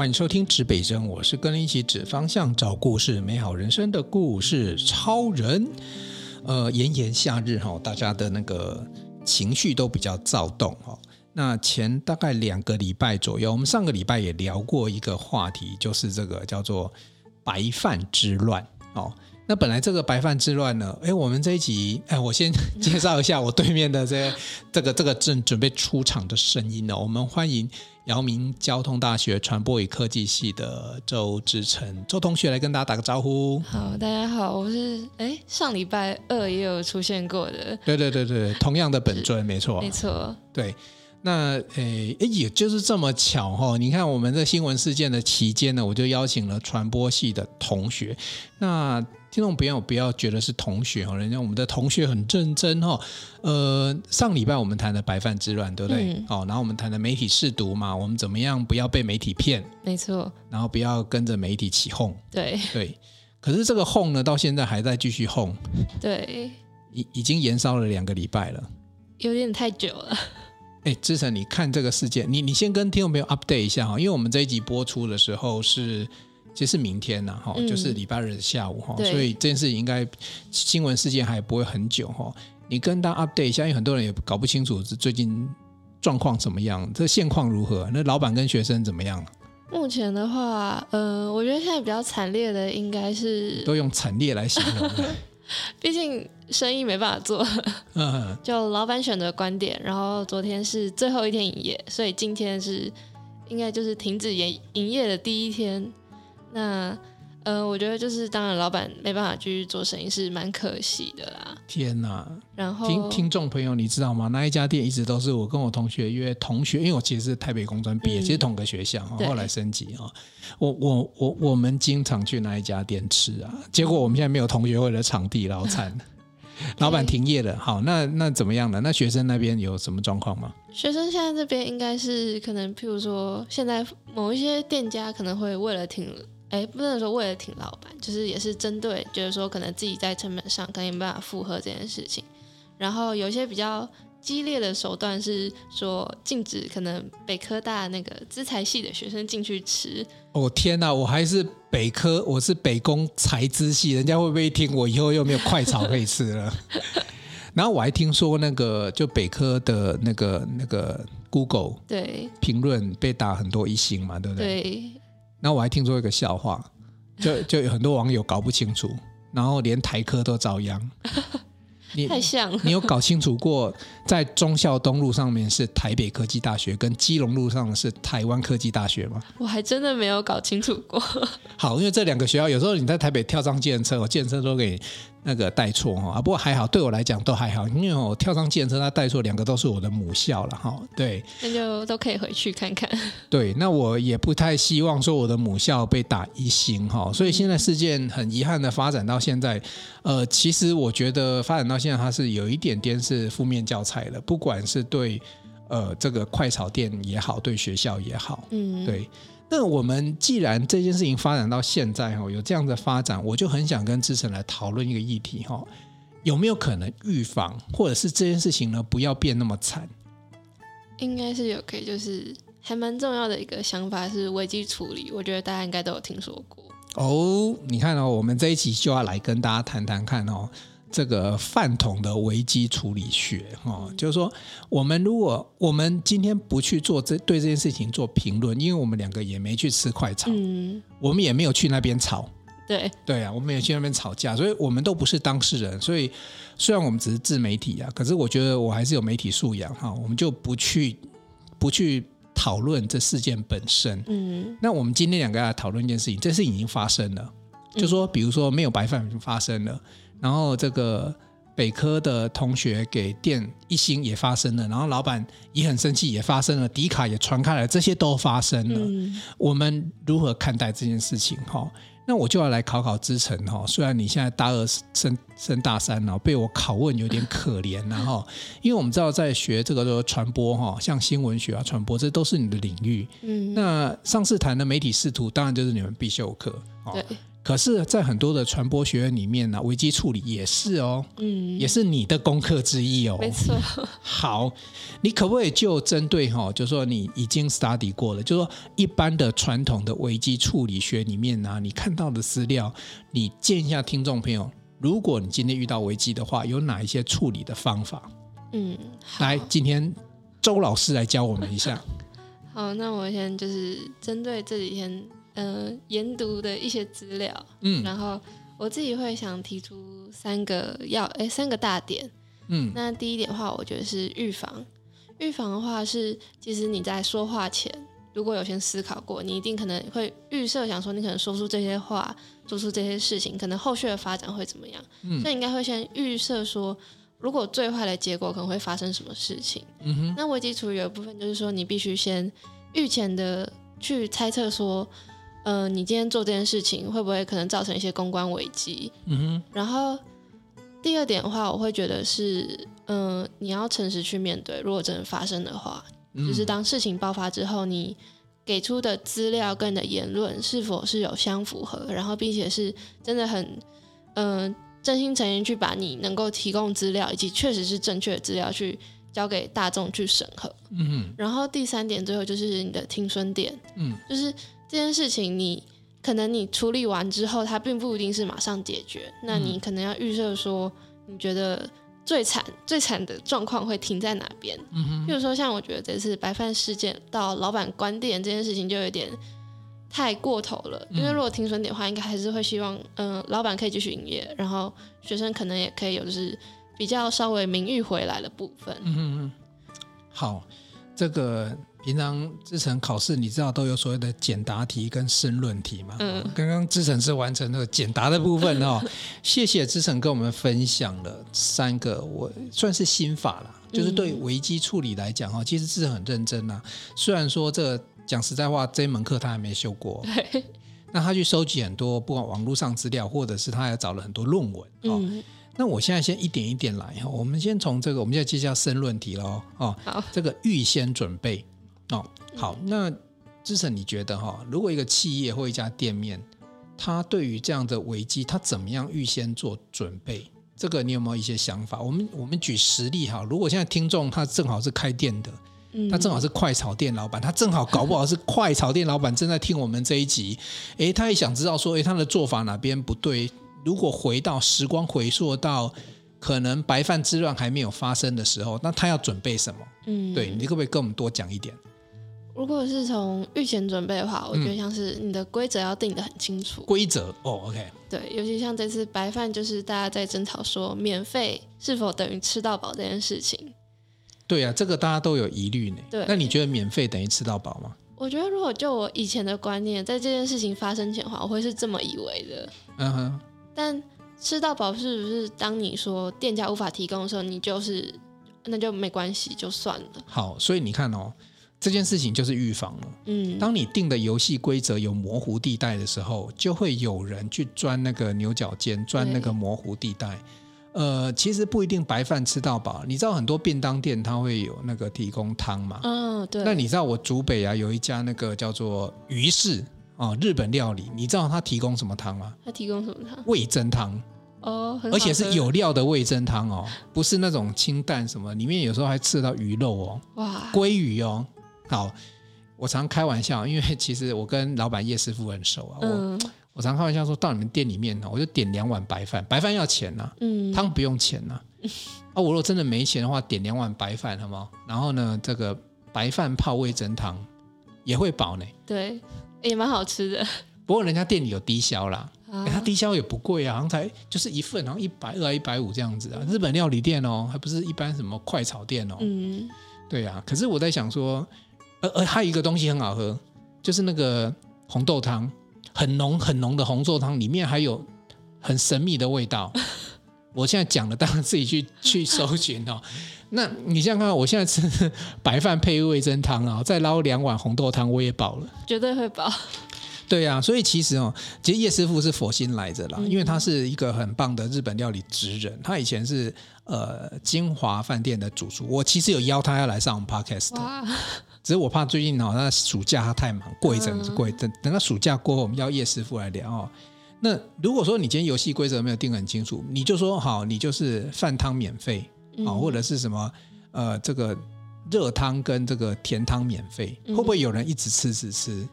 欢迎收听指北针，我是跟你一起指方向、找故事、美好人生的故事超人。呃，炎炎夏日哈，大家的那个情绪都比较躁动哈。那前大概两个礼拜左右，我们上个礼拜也聊过一个话题，就是这个叫做白饭之乱哦。那本来这个白饭之乱呢，哎，我们这一集，哎，我先 介绍一下我对面的这这个这个正准备出场的声音呢。我们欢迎阳明交通大学传播与科技系的周志成周同学来跟大家打个招呼。好，大家好，我是哎上礼拜二也有出现过的。对对对对，同样的本尊，没错，没错，对。那诶诶，也就是这么巧哈！你看，我们在新闻事件的期间呢，我就邀请了传播系的同学。那听众朋友不要觉得是同学哈，人家我们的同学很认真哈。呃，上礼拜我们谈的白饭之乱，对不对？嗯。然后我们谈的媒体试读嘛，我们怎么样不要被媒体骗？没错。然后不要跟着媒体起哄。对对。可是这个哄呢，到现在还在继续哄。对。已已经延烧了两个礼拜了。有点太久了。哎，志成，你看这个事件，你你先跟听众朋友 update 一下哈，因为我们这一集播出的时候是其实是明天呐哈，就是礼拜日的下午哈，嗯、所以这件事情应该新闻事件还不会很久哈。你跟大家 update 一下，因为很多人也搞不清楚是最近状况怎么样，这现况如何？那老板跟学生怎么样？目前的话，呃，我觉得现在比较惨烈的应该是都用惨烈来形容。毕竟生意没办法做，就老板选择观点，然后昨天是最后一天营业，所以今天是应该就是停止营营业的第一天。那。呃，我觉得就是，当然，老板没办法继续做生意是蛮可惜的啦。天哪！然后听听众朋友，你知道吗？那一家店一直都是我跟我同学约同学，因为我其实是台北工专毕业，嗯、其实同个学校，后来升级啊。我我我我们经常去那一家店吃啊，结果我们现在没有同学会的场地，老惨。老板停业了。好，那那怎么样呢？那学生那边有什么状况吗？学生现在这边应该是可能，譬如说，现在某一些店家可能会为了停。哎，不能说为了挺老板，就是也是针对，就是说可能自己在成本上可能没办法负荷这件事情。然后有一些比较激烈的手段是说禁止可能北科大那个资材系的学生进去吃。哦天哪，我还是北科，我是北工财资系，人家会不会听我以后又没有快炒可以吃了？然后我还听说那个就北科的那个那个 Google 对评论被打很多一星嘛，对不对？对。那我还听说一个笑话，就 就有很多网友搞不清楚，然后连台科都遭殃。你太像了，你有搞清楚过，在忠孝东路上面是台北科技大学，跟基隆路上是台湾科技大学吗？我还真的没有搞清楚过。好，因为这两个学校有时候你在台北跳上计程车，我计程车都给你。那个带错哈啊，不过还好，对我来讲都还好，因为我跳上健身车，他带错两个都是我的母校了哈。对，那就都可以回去看看。对，那我也不太希望说我的母校被打一星哈，所以现在事件很遗憾的发展到现在，呃，其实我觉得发展到现在，它是有一点点是负面教材了，不管是对呃这个快炒店也好，对学校也好，嗯，对。那我们既然这件事情发展到现在哈，有这样的发展，我就很想跟志成来讨论一个议题哈，有没有可能预防，或者是这件事情呢不要变那么惨？应该是有可以，就是还蛮重要的一个想法是危机处理，我觉得大家应该都有听说过。哦，你看哦，我们这一期就要来跟大家谈谈看哦。这个饭桶的危机处理学，哈、哦，就是说，我们如果我们今天不去做这对这件事情做评论，因为我们两个也没去吃快炒，嗯，我们也没有去那边吵，对对啊，我们也去那边吵架，所以我们都不是当事人。所以虽然我们只是自媒体啊，可是我觉得我还是有媒体素养哈。我们就不去不去讨论这事件本身，嗯，那我们今天两个要来讨论一件事情，这事情已经发生了，就说比如说没有白饭发生了。然后这个北科的同学给店一星也发生了，然后老板也很生气，也发生了，迪卡也传开了，这些都发生了。嗯、我们如何看待这件事情？哈，那我就要来考考之成哈。虽然你现在大二升升大三了，被我拷问有点可怜，然后因为我们知道在学这个传播哈，像新闻学啊、传播，这都是你的领域。嗯，那上次谈的媒体识读，当然就是你们必修课。对。可是，在很多的传播学院里面呢、啊，危机处理也是哦，嗯，也是你的功课之一哦。没错。好，你可不可以就针对哈、哦，就是说你已经 study 过了，就是说一般的传统的危机处理学里面呢、啊，你看到的资料，你建议一下听众朋友，如果你今天遇到危机的话，有哪一些处理的方法？嗯，来，今天周老师来教我们一下。好，那我先就是针对这几天。呃，研读的一些资料，嗯，然后我自己会想提出三个要，哎，三个大点，嗯，那第一点的话，我觉得是预防。预防的话是，其实你在说话前，如果有先思考过，你一定可能会预设想说，你可能说出这些话，做出这些事情，可能后续的发展会怎么样？嗯，所以应该会先预设说，如果最坏的结果可能会发生什么事情？嗯哼，那危机处理有一部分就是说，你必须先预前的去猜测说。呃，你今天做这件事情会不会可能造成一些公关危机？嗯哼。然后第二点的话，我会觉得是，嗯、呃，你要诚实去面对，如果真的发生的话，嗯、就是当事情爆发之后，你给出的资料跟你的言论是否是有相符合，然后并且是真的很，嗯、呃，真心诚意去把你能够提供资料以及确实是正确的资料去交给大众去审核。嗯哼。然后第三点，最后就是你的听损点，嗯，就是。这件事情，你可能你处理完之后，它并不一定是马上解决。那你可能要预设说，你觉得最惨、最惨的状况会停在哪边？嗯哼。比如说，像我觉得这次白饭事件到老板关店这件事情，就有点太过头了。因为如果停损点的话，应该还是会希望，嗯、呃，老板可以继续营业，然后学生可能也可以有就是比较稍微名誉回来的部分。嗯哼。好，这个。平常志成考试，你知道都有所谓的简答题跟申论题嘛？嗯，刚刚之前是完成那个简答的部分哦。谢谢志成跟我们分享了三个，我算是心法啦，就是对危机处理来讲哈，其实志成很认真呐。虽然说这个讲实在话，这一门课他还没修过，对。那他去收集很多不管网络上资料，或者是他还找了很多论文哦。那我现在先一点一点来哈，我们先从这个，我们现在接下申论题喽哦。好，这个预先准备。哦，好，那志成，你觉得哈，如果一个企业或一家店面，他对于这样的危机，他怎么样预先做准备？这个你有没有一些想法？我们我们举实例哈，如果现在听众他正好是开店的，他正好是快炒店老板，他正好搞不好是快炒店老板正在听我们这一集，诶，他也想知道说，诶，他的做法哪边不对？如果回到时光回溯到可能白饭之乱还没有发生的时候，那他要准备什么？嗯，对，你可不可以跟我们多讲一点？如果是从预前准备的话，我觉得像是你的规则要定得很清楚。规则哦，OK。对，尤其像这次白饭，就是大家在争吵说免费是否等于吃到饱这件事情。对啊，这个大家都有疑虑呢。对，那你觉得免费等于吃到饱吗？我觉得如果就我以前的观念，在这件事情发生前的话，我会是这么以为的。嗯哼。但吃到饱是不是当你说店家无法提供的时候，你就是那就没关系，就算了。好，所以你看哦。这件事情就是预防了。嗯，当你定的游戏规则有模糊地带的时候，就会有人去钻那个牛角尖，钻那个模糊地带。呃，其实不一定白饭吃到饱。你知道很多便当店它会有那个提供汤嘛？嗯、哦，对。那你知道我竹北啊有一家那个叫做鱼市啊日本料理，你知道它提供什么汤吗？它提供什么汤？味增汤。哦，而且是有料的味增汤哦，不是那种清淡什么，里面有时候还吃到鱼肉哦，哇，鲑鱼哦。好，我常开玩笑，因为 其实我跟老板叶师傅很熟啊。嗯、我我常开玩笑说，到你们店里面呢，我就点两碗白饭，白饭要钱呐、啊，嗯、汤不用钱呐、啊。啊，我如果真的没钱的话，点两碗白饭，好不好？然后呢，这个白饭泡味增汤也会饱呢。对，也蛮好吃的。不过人家店里有低消啦，啊欸、他低消也不贵啊，好像才就是一份，好像一百二、一百五这样子啊。日本料理店哦，还不是一般什么快炒店哦。嗯，对啊。可是我在想说。而而还有一个东西很好喝，就是那个红豆汤，很浓很浓的红豆汤，里面还有很神秘的味道。我现在讲了，当然自己去去搜寻哦。那你想想看，我现在吃白饭配味噌汤啊，再捞两碗红豆汤，我也饱了，绝对会饱。对呀、啊，所以其实哦，其实叶师傅是佛心来着啦，因为他是一个很棒的日本料理职人，他以前是呃金华饭店的主厨，我其实有邀他要来上我们 podcast 只是我怕最近哦，他暑假他太忙，过一阵子过一阵，等到暑假过后，我们要叶师傅来聊哦。那如果说你今天游戏规则没有定很清楚，你就说好，你就是饭汤免费，好、嗯，或者是什么呃，这个热汤跟这个甜汤免费，会不会有人一直吃吃吃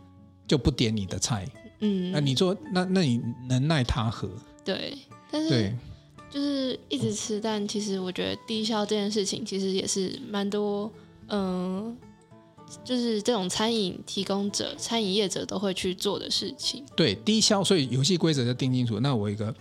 就不点你的菜？嗯，那你说那那你能奈他何？对，但是对就是一直吃，但其实我觉得低消这件事情其实也是蛮多，嗯。就是这种餐饮提供者、餐饮业者都会去做的事情。对，低消，所以游戏规则就定清楚。那我一个，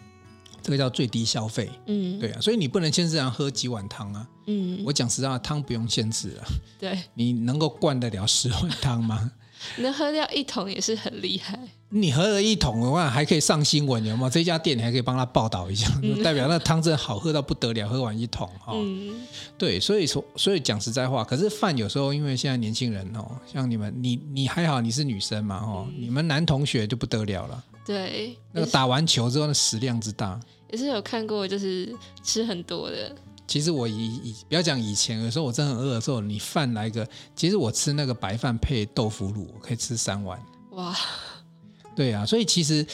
这个叫最低消费。嗯，对啊，所以你不能限制人喝几碗汤啊。嗯，我讲实话，汤不用限制啊。对，你能够灌得了十碗汤吗？能喝掉一桶也是很厉害。你喝了一桶的话，还可以上新闻，有没有？这家店你还可以帮他报道一下，嗯、代表那汤真的好喝到不得了，喝完一桶哈。哦嗯、对，所以说，所以讲实在话，可是饭有时候因为现在年轻人哦，像你们，你你还好，你是女生嘛哦，嗯、你们男同学就不得了了。对，那个打完球之后，那食量之大，也是有看过，就是吃很多的。其实我以以不要讲以前，有时候我真的很饿的时候，你饭来个，其实我吃那个白饭配豆腐乳，我可以吃三碗。哇！对啊，所以其实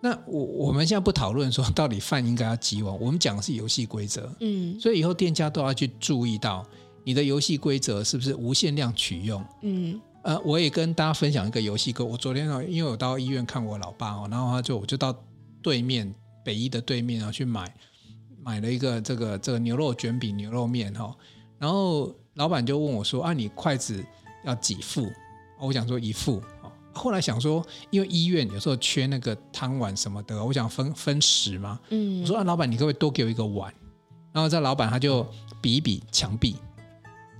那我我们现在不讨论说到底饭应该要几碗，我们讲的是游戏规则。嗯，所以以后店家都要去注意到你的游戏规则是不是无限量取用。嗯，呃，我也跟大家分享一个游戏规。我昨天因为我到医院看我老爸哦，然后他就我就到对面北医的对面然后去买买了一个这个这个牛肉卷饼牛肉面哈，然后老板就问我说啊，你筷子要几副？我想说一副。后来想说，因为医院有时候缺那个汤碗什么的，我想分分食嘛。嗯，我说啊，老板，你可不可以多给我一个碗？然后这老板他就比一比墙壁，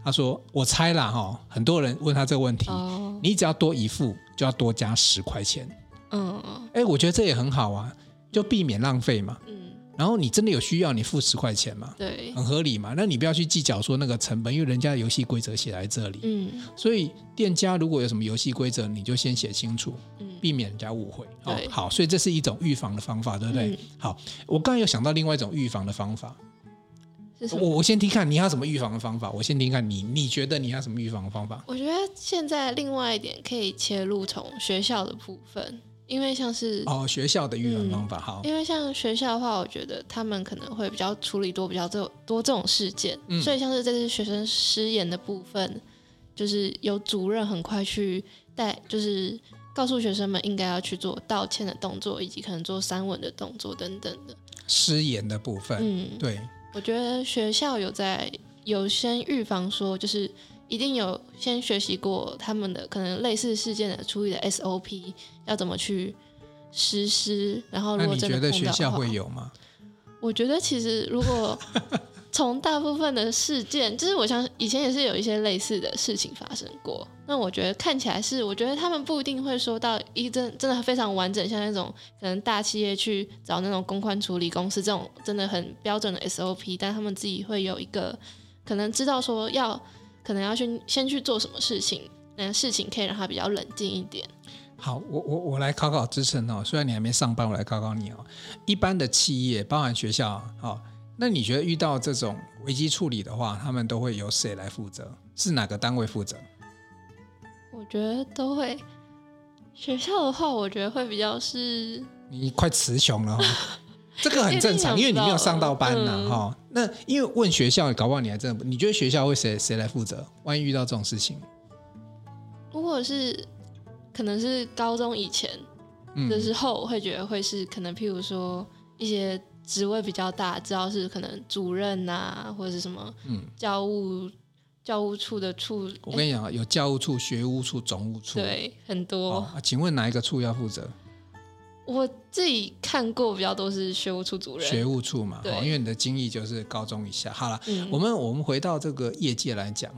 他说：“我猜啦哈，很多人问他这个问题，哦、你只要多一副，就要多加十块钱。”嗯，哎，我觉得这也很好啊，就避免浪费嘛。嗯。然后你真的有需要，你付十块钱嘛？对，很合理嘛。那你不要去计较说那个成本，因为人家的游戏规则写在这里。嗯，所以店家如果有什么游戏规则，你就先写清楚，避免人家误会。哦，好，所以这是一种预防的方法，对不对？嗯，好，我刚才有想到另外一种预防的方法。我我先听看你要什么预防的方法。我先听看你，你觉得你要什么预防的方法？我觉得现在另外一点可以切入从学校的部分。因为像是哦，学校的育儿方法好。因为像学校的话，我觉得他们可能会比较处理多比较这多这种事件，嗯、所以像是这次学生失言的部分，就是有主任很快去带，就是告诉学生们应该要去做道歉的动作，以及可能做三稳的动作等等的。失言的部分，嗯，对，我觉得学校有在有先预防说，就是。一定有先学习过他们的可能类似事件的处理的 SOP 要怎么去实施，然后如果真的学校会有吗？我觉得其实如果从大部分的事件，就是我想以前也是有一些类似的事情发生过。那我觉得看起来是，我觉得他们不一定会说到一真真的非常完整，像那种可能大企业去找那种公关处理公司这种真的很标准的 SOP，但他们自己会有一个可能知道说要。可能要去先去做什么事情，那事情可以让他比较冷静一点。好，我我我来考考资诚哦。虽然你还没上班，我来考考你哦。一般的企业，包含学校，哦，那你觉得遇到这种危机处理的话，他们都会由谁来负责？是哪个单位负责？我觉得都会。学校的话，我觉得会比较是。你快词穷了哈、哦。这个很正常，因为你没有上到班呐，哈、嗯。那因为问学校，搞不好你还真的，你觉得学校会谁谁来负责？万一遇到这种事情，如果是可能是高中以前的时候，我会觉得会是可能，譬如说一些职位比较大，知道是可能主任啊，或者是什么，嗯，教务教务处的处。我跟你讲啊，有教务处、学务处、总务处，对，很多。哦、请问哪一个处要负责？我自己看过比较多是学务处主任，学务处嘛，对，因为你的经历就是高中以下。好了，嗯、我们我们回到这个业界来讲，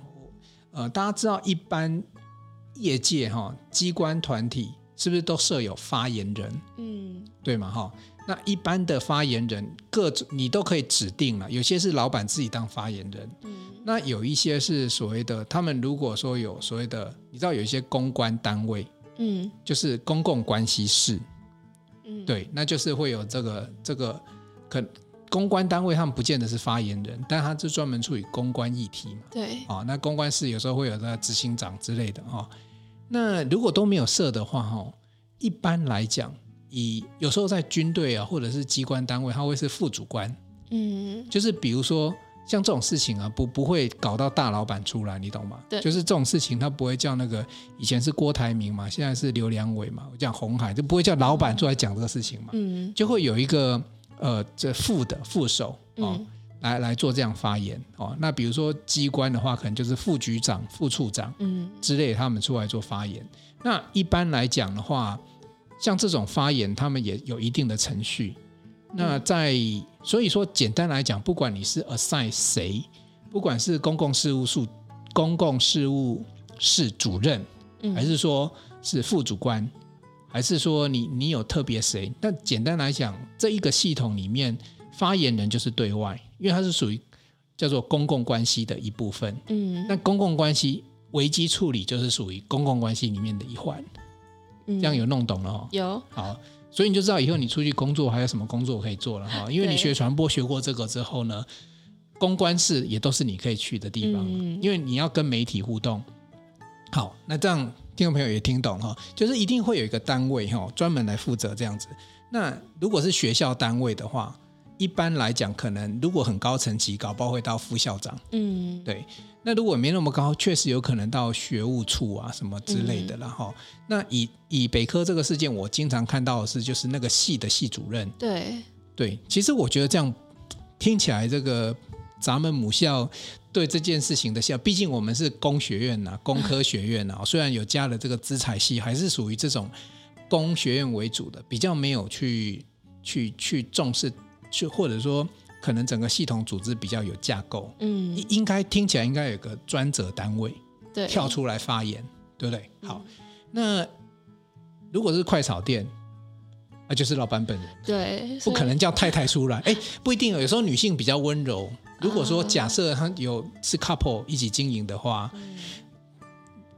呃，大家知道一般业界哈机关团体是不是都设有发言人？嗯，对嘛哈？那一般的发言人各种你都可以指定了，有些是老板自己当发言人，嗯，那有一些是所谓的他们如果说有所谓的，你知道有一些公关单位，嗯，就是公共关系室。嗯，对，那就是会有这个这个可公关单位，他们不见得是发言人，但他是专门处理公关议题嘛。对，啊、哦，那公关室有时候会有个执行长之类的哈、哦。那如果都没有设的话哈，一般来讲，以有时候在军队啊，或者是机关单位，他会是副主官，嗯，就是比如说像这种事情啊，不不会搞到大老板出来，你懂吗？对，就是这种事情，他不会叫那个以前是郭台铭嘛，现在是刘良伟嘛，我讲鸿海就不会叫老板出来讲这个事情嘛，嗯，就会有一个呃这副的副手哦。嗯来来做这样发言哦，那比如说机关的话，可能就是副局长、副处长嗯之类，他们出来做发言。那一般来讲的话，像这种发言，他们也有一定的程序。那在所以说，简单来讲，不管你是 assign 谁，不管是公共事务处公共事务室主任，还是说是副主官，还是说你你有特别谁，那简单来讲，这一个系统里面。发言人就是对外，因为它是属于叫做公共关系的一部分。嗯，那公共关系危机处理就是属于公共关系里面的一环。嗯，这样有弄懂了哦？有。好，所以你就知道以后你出去工作还有什么工作可以做了哈。因为你学传播学过这个之后呢，公关室也都是你可以去的地方。嗯，因为你要跟媒体互动。好，那这样听众朋友也听懂哈，就是一定会有一个单位哈，专门来负责这样子。那如果是学校单位的话，一般来讲，可能如果很高层级，搞不好会到副校长。嗯，对。那如果没那么高，确实有可能到学务处啊什么之类的了哈。嗯、那以以北科这个事件，我经常看到的是，就是那个系的系主任。对对，其实我觉得这样听起来，这个咱们母校对这件事情的校，毕竟我们是工学院呐、啊，工科学院呐、啊，虽然有加了这个资材系，还是属于这种工学院为主的，比较没有去去去重视。去或者说，可能整个系统组织比较有架构，嗯，应该听起来应该有个专责单位，对，跳出来发言，对不对？好，那如果是快炒店，那就是老板本人，对，不可能叫太太出来，哎，不一定，有时候女性比较温柔。如果说假设他有是 couple 一起经营的话，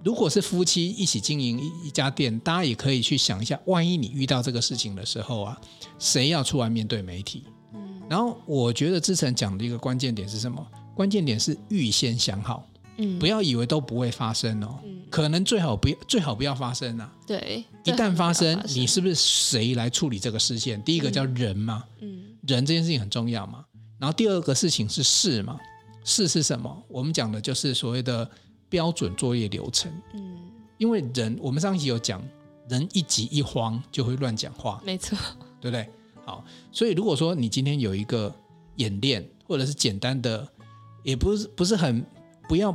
如果是夫妻一起经营一一家店，大家也可以去想一下，万一你遇到这个事情的时候啊，谁要出来面对媒体？然后我觉得之前讲的一个关键点是什么？关键点是预先想好，嗯，不要以为都不会发生哦，嗯，可能最好不要最好不要发生啊。对，一旦发生，发生。你是不是谁来处理这个事件？第一个叫人嘛，嗯，人这件事情很重要嘛。然后第二个事情是事嘛，事是什么？我们讲的就是所谓的标准作业流程，嗯，因为人我们上一集有讲，人一急一慌就会乱讲话，没错，对不对？好，所以如果说你今天有一个演练，或者是简单的，也不是不是很不要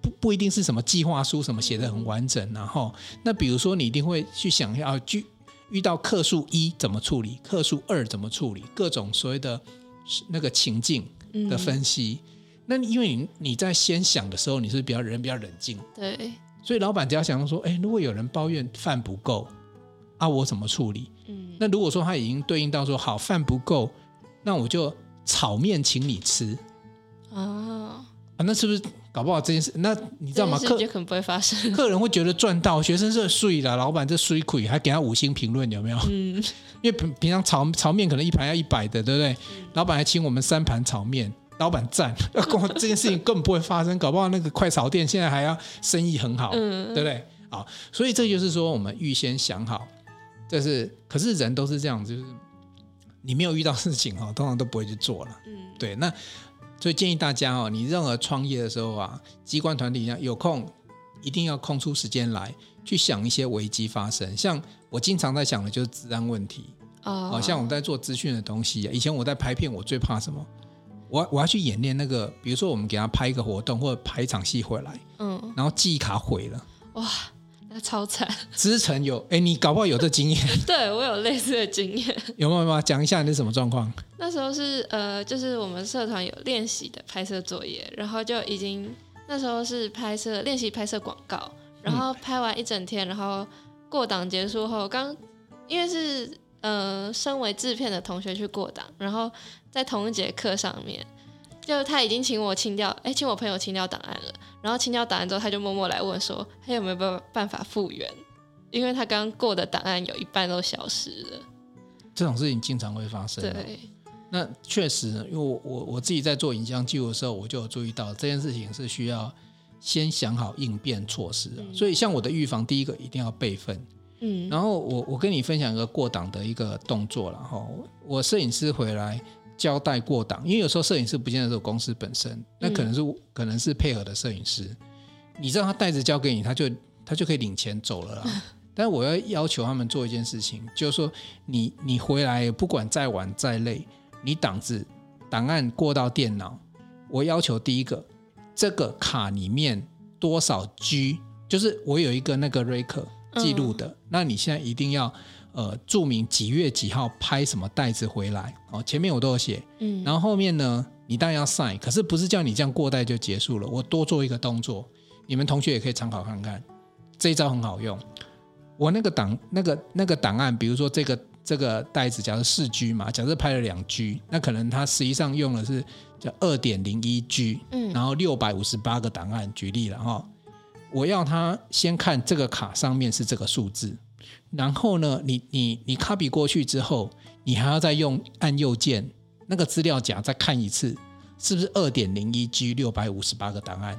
不不一定是什么计划书什么写的很完整，然后那比如说你一定会去想要去遇到客数一怎么处理，客数二怎么处理，各种所谓的那个情境的分析。嗯、那因为你你在先想的时候，你是比较人比较冷静，对，所以老板只要想说，哎，如果有人抱怨饭不够。啊，我怎么处理？嗯，那如果说他已经对应到说好饭不够，那我就炒面请你吃啊啊，那是不是搞不好这件事？那你知道吗？客可能不会发生，客人会觉得赚到，学生这睡了，老板这水亏，还给他五星评论，有没有？嗯，因为平平常炒炒面可能一盘要一百的，对不对？嗯、老板还请我们三盘炒面，老板赞，这件事情根本不会发生，搞不好那个快炒店现在还要生意很好，嗯，对不对？好，所以这就是说我们预先想好。就是，可是人都是这样，就是你没有遇到事情哦，通常都不会去做了。嗯，对，那所以建议大家哦，你任何创业的时候啊，机关团体一样有空，一定要空出时间来去想一些危机发生。像我经常在想的就是治安问题哦，好像我们在做资讯的东西，以前我在拍片，我最怕什么？我我要去演练那个，比如说我们给他拍一个活动或者拍一场戏回来，嗯，然后记忆卡毁了，哇。那超惨，资诚有哎，你搞不好有这经验？对，我有类似的经验，有没有吗？讲一下你是什么状况？那时候是呃，就是我们社团有练习的拍摄作业，然后就已经那时候是拍摄练习拍摄广告，然后拍完一整天，然后过档结束后，刚因为是呃，身为制片的同学去过档，然后在同一节课上面。就他已经请我清掉，哎，请我朋友清掉档案了。然后清掉档案之后，他就默默来问说，他有没有办办法复原？因为他刚过的档案有一半都消失了。这种事情经常会发生。对，那确实，因为我我我自己在做影像记录的时候，我就有注意到这件事情是需要先想好应变措施。嗯、所以，像我的预防，第一个一定要备份。嗯，然后我我跟你分享一个过档的一个动作了哈，我摄影师回来交代过档，因为有时候摄影师不见得是公司本身，那可能是、嗯、可能是配合的摄影师，你知道他袋子交给你，他就他就可以领钱走了啦。但是我要要求他们做一件事情，就是说你你回来不管再晚再累，你档子档案过到电脑，我要求第一个这个卡里面多少 G，就是我有一个那个 record 记录的，嗯、那你现在一定要呃注明几月几号拍什么袋子回来。哦，前面我都有写，嗯，然后后面呢你当然要 sign，可是不是叫你这样过袋就结束了，我多做一个动作，你们同学也可以参考看看，这一招很好用。我那个档那个那个档案，比如说这个这个袋子，假设四 G 嘛，假设拍了两 G，那可能它实际上用的是叫二点零一 G，嗯，然后六百五十八个档案，举例了哈。我要他先看这个卡上面是这个数字，然后呢，你你你 copy 过去之后，你还要再用按右键那个资料夹再看一次，是不是二点零一 G 六百五十八个档案？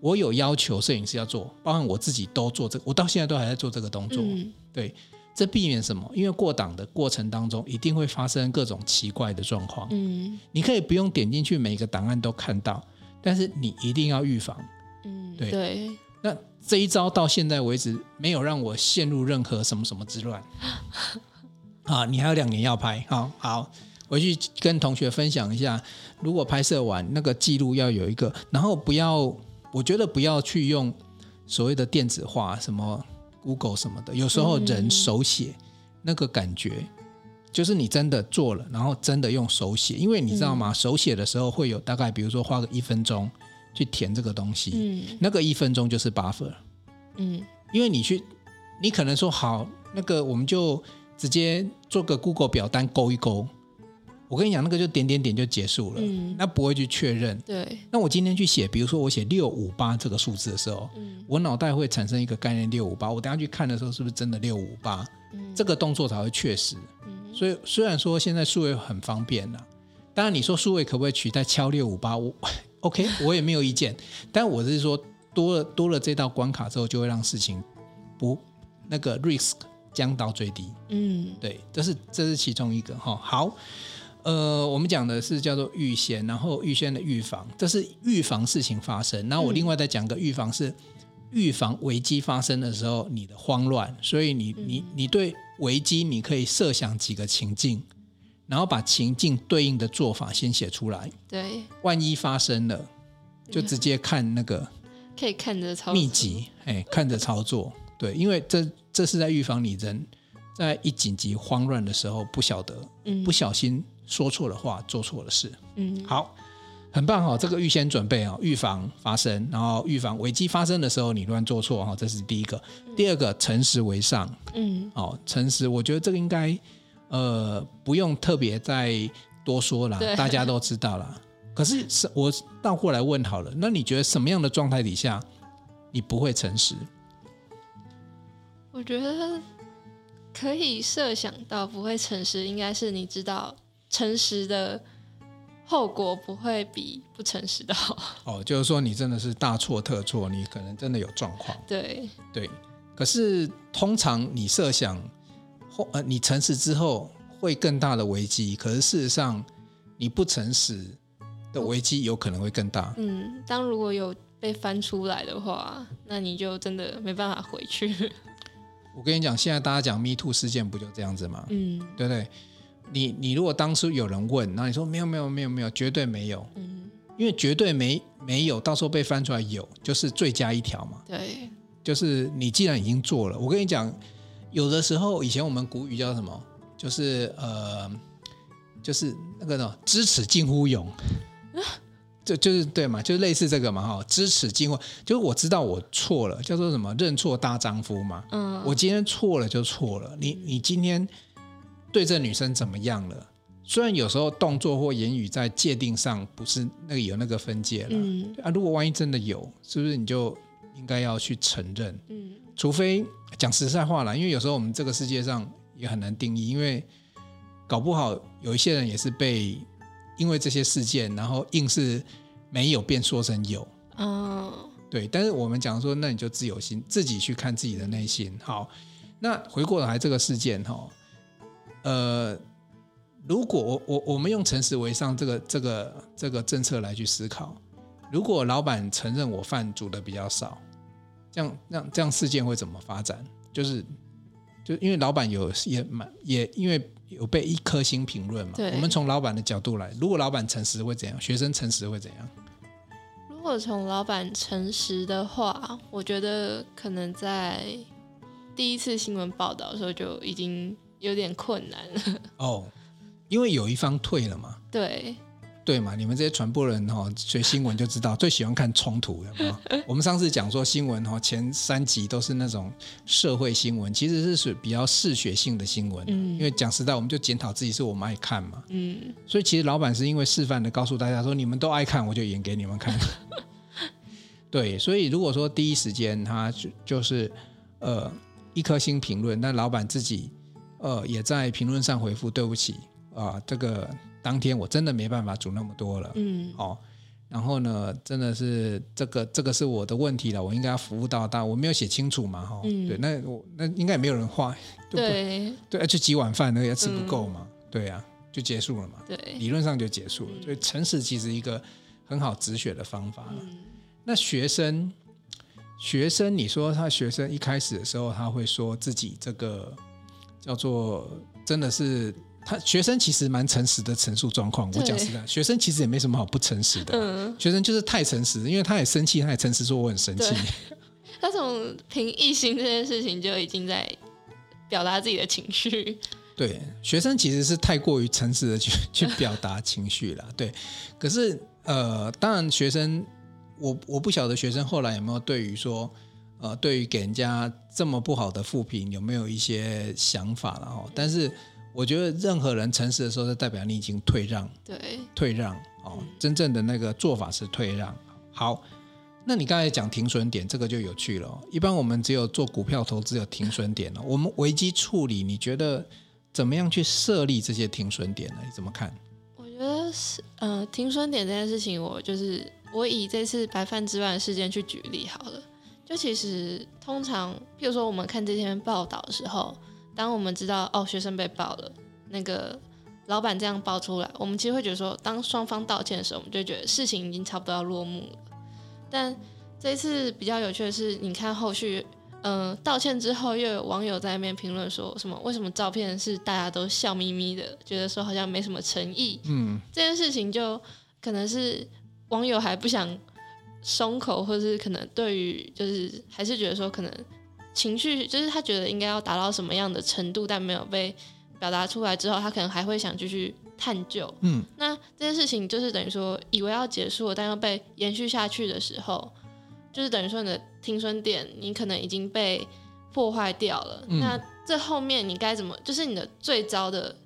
我有要求摄影师要做，包含我自己都做这个，我到现在都还在做这个动作。嗯、对，这避免什么？因为过档的过程当中，一定会发生各种奇怪的状况。嗯，你可以不用点进去每个档案都看到，但是你一定要预防。嗯，对。对，那这一招到现在为止没有让我陷入任何什么什么之乱。啊，你还有两年要拍，好好回去跟同学分享一下。如果拍摄完那个记录要有一个，然后不要。我觉得不要去用所谓的电子化，什么 Google 什么的，有时候人手写那个感觉，就是你真的做了，然后真的用手写，因为你知道吗？手写的时候会有大概，比如说花个一分钟去填这个东西，嗯那个一分钟就是 buffer，嗯，因为你去，你可能说好，那个我们就直接做个 Google 表单勾一勾。我跟你讲，那个就点点点就结束了，嗯、那不会去确认。对。那我今天去写，比如说我写六五八这个数字的时候，嗯、我脑袋会产生一个概念六五八。我等下去看的时候，是不是真的六五八？这个动作才会确实。嗯、所以虽然说现在数位很方便了，当然你说数位可不可以取代敲六五八？我 OK，我也没有意见。但我是说多了多了这道关卡之后，就会让事情不那个 risk 降到最低。嗯，对，这是这是其中一个哈。好。呃，我们讲的是叫做预先，然后预先的预防，这是预防事情发生。那我另外再讲个预防是预防危机发生的时候你的慌乱，所以你你你对危机你可以设想几个情境，然后把情境对应的做法先写出来。对，万一发生了，就直接看那个可以看着操密集，哎，看着操作。对，因为这这是在预防你人在一紧急慌乱的时候不晓得，嗯不小心。说错了话，做错了事。嗯，好，很棒哈，这个预先准备啊，预防发生，然后预防危机发生的时候你乱做错哈，这是第一个。第二个，诚实为上。嗯，哦，诚实，我觉得这个应该呃不用特别再多说了，大家都知道了。可是是我倒过来问好了，那你觉得什么样的状态底下你不会诚实？我觉得可以设想到不会诚实，应该是你知道。诚实的后果不会比不诚实的好。哦，就是说你真的是大错特错，你可能真的有状况。对对，可是通常你设想后呃，你诚实之后会更大的危机，可是事实上你不诚实的危机有可能会更大。嗯，当如果有被翻出来的话，那你就真的没办法回去。我跟你讲，现在大家讲 Me Too 事件不就这样子吗？嗯，对不对？你你如果当初有人问，然后你说没有没有没有没有，绝对没有，嗯，因为绝对没没有，到时候被翻出来有，就是罪加一条嘛。对，就是你既然已经做了，我跟你讲，有的时候以前我们古语叫什么？就是呃，就是那个呢，知耻近乎勇，就就是对嘛，就是类似这个嘛哈，知耻近乎，就是我知道我错了，叫做什么？认错大丈夫嘛。嗯，我今天错了就错了，你你今天。对这女生怎么样了？虽然有时候动作或言语在界定上不是那个有那个分界了，嗯啊，如果万一真的有，是不是你就应该要去承认？嗯，除非讲实在话啦，因为有时候我们这个世界上也很难定义，因为搞不好有一些人也是被因为这些事件，然后硬是没有变说成有。哦，对，但是我们讲说，那你就自由心，自己去看自己的内心。好。那回过来这个事件哈，呃，如果我我我们用诚实为上这个这个这个政策来去思考，如果老板承认我饭煮的比较少，这样这样这样事件会怎么发展？就是就因为老板有也蛮也因为有被一颗星评论嘛，对我们从老板的角度来，如果老板诚实会怎样？学生诚实会怎样？如果从老板诚实的话，我觉得可能在。第一次新闻报道的时候就已经有点困难了 哦，因为有一方退了嘛。对，对嘛，你们这些传播人哈、哦，学新闻就知道最喜欢看冲突的嘛。我们上次讲说新闻哈、哦，前三集都是那种社会新闻，其实是属比较嗜血性的新闻。嗯，因为讲实在，我们就检讨自己是我们爱看嘛。嗯，所以其实老板是因为示范的告诉大家说，你们都爱看，我就演给你们看。对，所以如果说第一时间他就就是呃。一颗星评论，那老板自己，呃，也在评论上回复对不起啊、呃，这个当天我真的没办法煮那么多了，嗯，哦，然后呢，真的是这个这个是我的问题了，我应该要服务到大，我没有写清楚嘛，哈、哦，嗯、对，那我那应该也没有人画，对。对，就几碗饭那个也吃不够嘛，嗯、对呀、啊，就结束了嘛，对，理论上就结束了，所以诚实其实一个很好止血的方法了，嗯、那学生。学生，你说他学生一开始的时候，他会说自己这个叫做真的是他学生其实蛮诚实的陈述状况。我讲实在，学生其实也没什么好不诚实的。嗯，学生就是太诚实，因为他也生气，他也诚实说我很生气。他从凭一心这件事情就已经在表达自己的情绪。对，学生其实是太过于诚实的去 去表达情绪了。对，可是呃，当然学生。我我不晓得学生后来有没有对于说，呃，对于给人家这么不好的负评有没有一些想法了哈？但是我觉得任何人诚实的时候，就代表你已经退让，对，退让哦，真正的那个做法是退让。好，那你刚才讲停损点，这个就有趣了。一般我们只有做股票投资有停损点了，我们危机处理，你觉得怎么样去设立这些停损点呢？你怎么看？我觉得是，呃，停损点这件事情，我就是。我以这次白饭之乱事件去举例好了，就其实通常，譬如说我们看这篇报道的时候，当我们知道哦学生被爆了，那个老板这样爆出来，我们其实会觉得说，当双方道歉的时候，我们就觉得事情已经差不多要落幕了。但这一次比较有趣的是，你看后续，嗯、呃，道歉之后又有网友在那边评论说什么？为什么照片是大家都笑眯眯的，觉得说好像没什么诚意？嗯，这件事情就可能是。网友还不想松口，或者是可能对于就是还是觉得说可能情绪就是他觉得应该要达到什么样的程度，但没有被表达出来之后，他可能还会想继续探究。嗯，那这件事情就是等于说以为要结束了，但又被延续下去的时候，就是等于说你的听损点你可能已经被破坏掉了。嗯，那这后面你该怎么？就是你的最糟的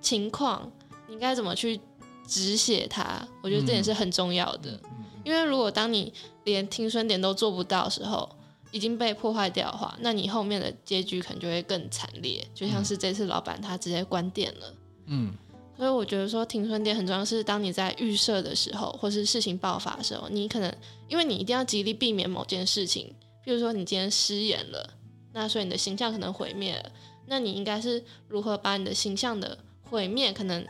情况，你该怎么去？止血它，我觉得这也是很重要的。嗯、因为如果当你连听声点都做不到的时候，已经被破坏掉的话，那你后面的结局可能就会更惨烈。就像是这次老板他直接关店了。嗯，所以我觉得说停损点很重要，是当你在预设的时候，或是事情爆发的时候，你可能因为你一定要极力避免某件事情，比如说你今天失言了，那所以你的形象可能毁灭了。那你应该是如何把你的形象的毁灭可能？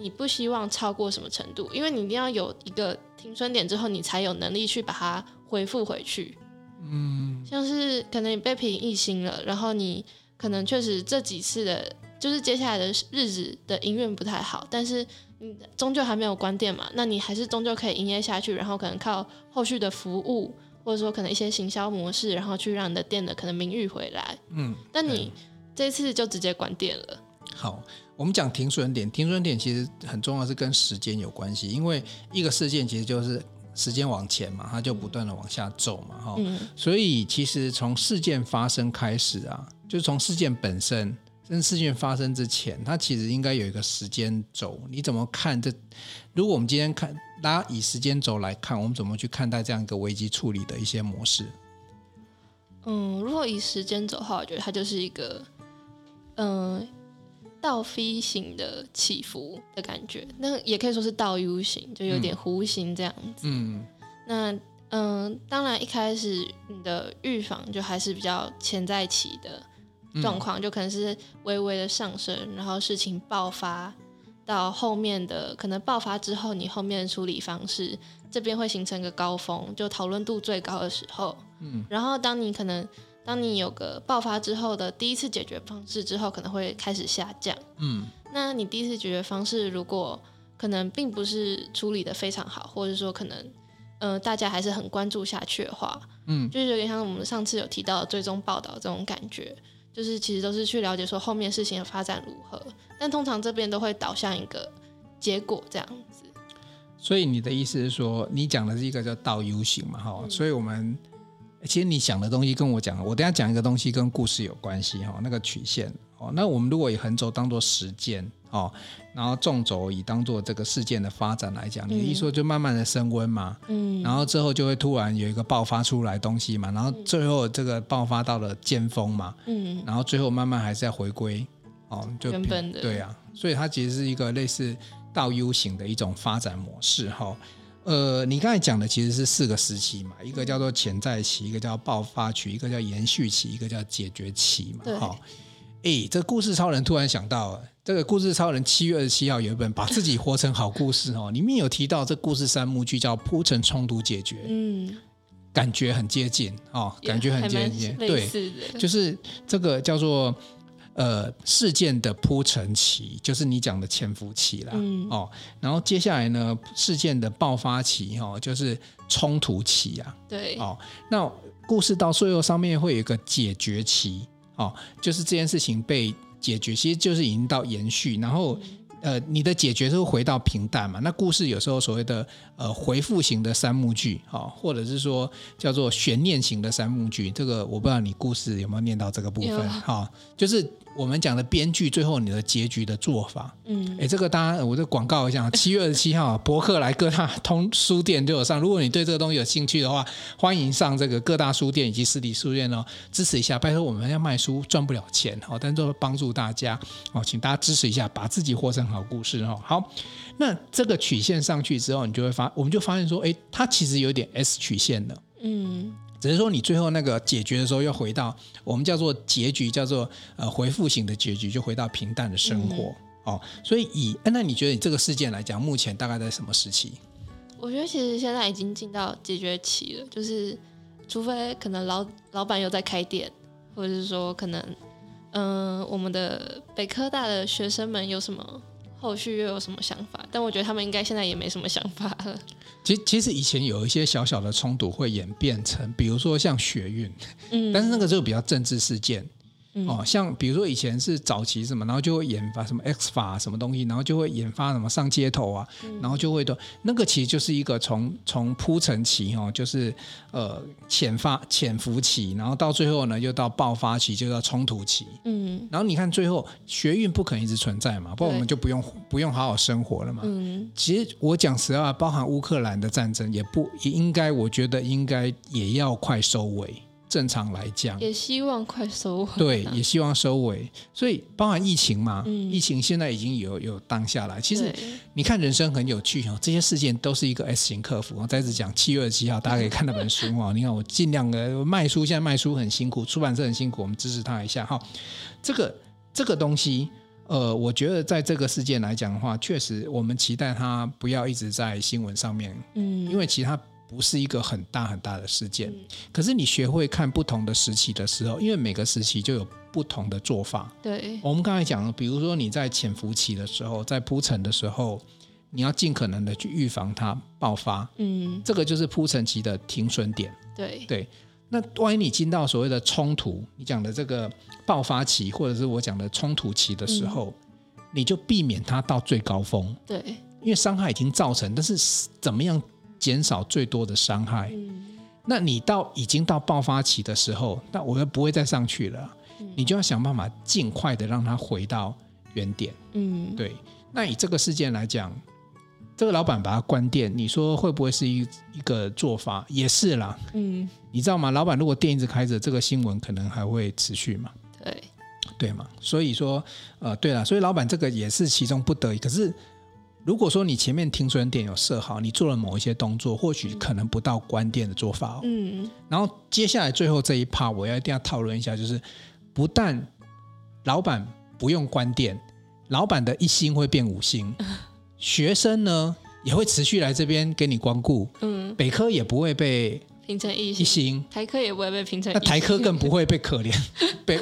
你不希望超过什么程度？因为你一定要有一个停损点之后，你才有能力去把它恢复回去。嗯，像是可能你被评一星了，然后你可能确实这几次的，就是接下来的日子的营运不太好，但是你终究还没有关店嘛，那你还是终究可以营业下去，然后可能靠后续的服务，或者说可能一些行销模式，然后去让你的店的可能名誉回来。嗯，但你这次就直接关店了。好。我们讲停损点，停损点其实很重要，是跟时间有关系。因为一个事件其实就是时间往前嘛，它就不断的往下走嘛，哈、嗯。所以其实从事件发生开始啊，就是从事件本身，跟事件发生之前，它其实应该有一个时间轴。你怎么看这？如果我们今天看，大家以时间轴来看，我们怎么去看待这样一个危机处理的一些模式？嗯，如果以时间轴的话，我觉得它就是一个，嗯。倒 V 型的起伏的感觉，那也可以说是倒 U 型，就有点弧形这样子。嗯，那嗯，当然一开始你的预防就还是比较潜在期的，状况，就可能是微微的上升，然后事情爆发到后面的可能爆发之后，你后面的处理方式这边会形成一个高峰，就讨论度最高的时候。嗯，然后当你可能当你有个爆发之后的第一次解决方式之后，可能会开始下降。嗯，那你第一次解决方式如果可能并不是处理的非常好，或者说可能呃大家还是很关注下去的话，嗯，就是有点像我们上次有提到的追踪报道这种感觉。就是其实都是去了解说后面事情的发展如何，但通常这边都会导向一个结果这样子。所以你的意思是说，你讲的是一个叫倒 U 型嘛？哈、嗯，所以我们其实你想的东西跟我讲，我等下讲一个东西跟故事有关系哈，那个曲线哦。那我们如果以横轴当做时间。哦，然后纵轴以当做这个事件的发展来讲，你的意思说就慢慢的升温嘛，嗯，然后之后就会突然有一个爆发出来东西嘛，然后最后这个爆发到了尖峰嘛，嗯，然后最后慢慢还是要回归，哦，就原本的对啊，所以它其实是一个类似倒 U 型的一种发展模式哈，呃，你刚才讲的其实是四个时期嘛，一个叫做潜在期，一个叫爆发期，一个叫延续期，一个叫解决期嘛，好。哎，这故事超人突然想到，这个故事超人七月二十七号有一本《把自己活成好故事》哦，里面有提到这故事三幕剧叫铺陈冲突解决，嗯，感觉很接近哦，感觉很接近，对，就是这个叫做呃事件的铺陈期，就是你讲的潜伏期啦，嗯、哦，然后接下来呢，事件的爆发期哦，就是冲突期啊，对，哦，那故事到最后上面会有一个解决期。哦，就是这件事情被解决，其实就是已经到延续，然后呃，你的解决是会回到平淡嘛？那故事有时候所谓的呃回复型的三幕剧，哦，或者是说叫做悬念型的三幕剧，这个我不知道你故事有没有念到这个部分，哈、哦，就是。我们讲的编剧最后你的结局的做法，嗯，哎，这个当然我就广告一下，七月二十七号博客来各大通书店都有上。如果你对这个东西有兴趣的话，欢迎上这个各大书店以及实体书店哦，支持一下。拜托我们要卖书赚不了钱哦，但都帮助大家哦，请大家支持一下，把自己活成好故事哦。好，那这个曲线上去之后，你就会发，我们就发现说，哎，它其实有点 S 曲线的，嗯。只是说你最后那个解决的时候，又回到我们叫做结局，叫做呃回复型的结局，就回到平淡的生活、嗯、哦。所以以那你觉得你这个事件来讲，目前大概在什么时期？我觉得其实现在已经进到解决期了，就是除非可能老老板又在开店，或者是说可能嗯、呃、我们的北科大的学生们有什么。后续又有什么想法？但我觉得他们应该现在也没什么想法了。其，其实以前有一些小小的冲突会演变成，比如说像学运，嗯，但是那个就比较政治事件。哦，像比如说以前是早期什么，然后就会研发什么 X 法什么东西，然后就会研发什么上街头啊，嗯、然后就会的，那个其实就是一个从从铺陈期哦，就是呃潜发潜伏期，然后到最后呢又到爆发期，就到冲突期。嗯，然后你看最后学运不可能一直存在嘛，不然我们就不用不用好好生活了嘛。嗯，其实我讲实话，包含乌克兰的战争也不也应该，我觉得应该也要快收尾。正常来讲，也希望快收尾。对，也希望收尾。所以，包含疫情嘛，嗯、疫情现在已经有有当下来。其实，你看人生很有趣哦，这些事件都是一个 S 型克服。我再次讲，七月二十七号大家可以看那本书哦。你看，我尽量的卖书，现在卖书很辛苦，出版社很辛苦，我们支持他一下哈。这个这个东西，呃，我觉得在这个事件来讲的话，确实我们期待它不要一直在新闻上面，嗯，因为其他。不是一个很大很大的事件，嗯、可是你学会看不同的时期的时候，因为每个时期就有不同的做法。对，我们刚才讲，比如说你在潜伏期的时候，在铺陈的时候，你要尽可能的去预防它爆发。嗯，这个就是铺陈期的停损点。对对，那万一你进到所谓的冲突，你讲的这个爆发期，或者是我讲的冲突期的时候，嗯、你就避免它到最高峰。对，因为伤害已经造成，但是怎么样？减少最多的伤害，嗯、那你到已经到爆发期的时候，那我又不会再上去了，嗯、你就要想办法尽快的让它回到原点。嗯，对。那以这个事件来讲，这个老板把它关店，你说会不会是一一个做法？也是啦。嗯，你知道吗？老板如果店一直开着，这个新闻可能还会持续嘛？对，对嘛。所以说，呃，对了，所以老板这个也是其中不得已。可是。如果说你前面停损点有设好，你做了某一些动作，或许可能不到关店的做法哦。嗯。然后接下来最后这一趴，我要一定要讨论一下，就是不但老板不用关店，老板的一星会变五星，学生呢也会持续来这边给你光顾。嗯，北科也不会被评成一星，一星台科也不会被评成，那台科更不会被可怜，被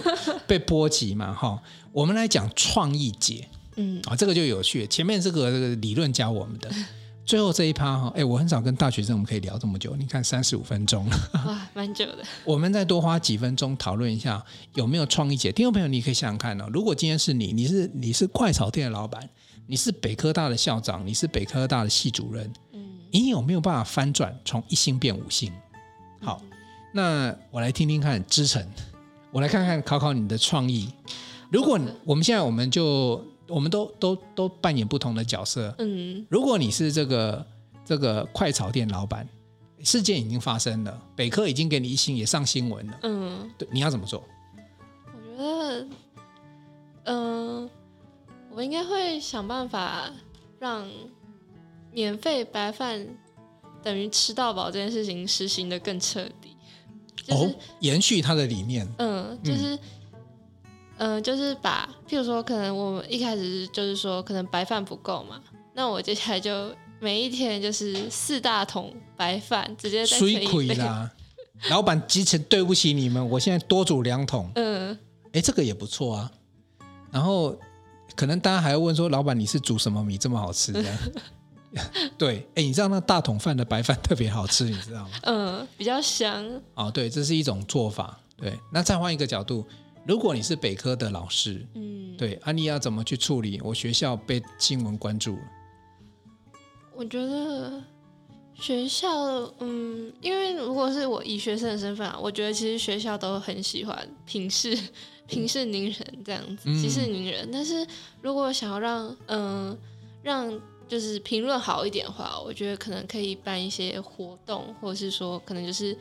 被波及嘛。哈，我们来讲创意节，嗯啊，这个就有趣。前面这个这个理论教我们的。最后这一趴哈，哎，我很少跟大学生我们可以聊这么久，你看三十五分钟了，哇，蛮久的。我们再多花几分钟讨论一下有没有创意节。听众朋友，你可以想想看哦，如果今天是你，你是你是快炒店的老板，你是北科大的校长，你是北科大的系主任，嗯，你有没有办法翻转从一星变五星？好，那我来听听看知诚，我来看看考考你的创意。如果我们现在我们就。我们都都都扮演不同的角色。嗯，如果你是这个这个快炒店老板，事件已经发生了，北科已经给你一星，也上新闻了。嗯，对，你要怎么做？我觉得，嗯、呃，我应该会想办法让免费白饭等于吃到饱这件事情实行的更彻底。就是、哦，延续他的理念。嗯，就是。嗯嗯、呃，就是把，譬如说，可能我们一开始就是说，可能白饭不够嘛，那我接下来就每一天就是四大桶白饭，直接再水亏啦。老板，基层对不起你们，我现在多煮两桶。嗯，哎，这个也不错啊。然后可能大家还要问说，老板你是煮什么米这么好吃？这样。对，哎，你知道那大桶饭的白饭特别好吃，你知道吗？嗯，比较香。哦，对，这是一种做法。对，那再换一个角度。如果你是北科的老师，嗯，对，啊，你要怎么去处理？我学校被新闻关注了。我觉得学校，嗯，因为如果是我以学生的身份啊，我觉得其实学校都很喜欢平视 平视宁人这样子，息事宁人。但是如果想要让，嗯，让就是评论好一点的话，我觉得可能可以办一些活动，或者是说，可能就是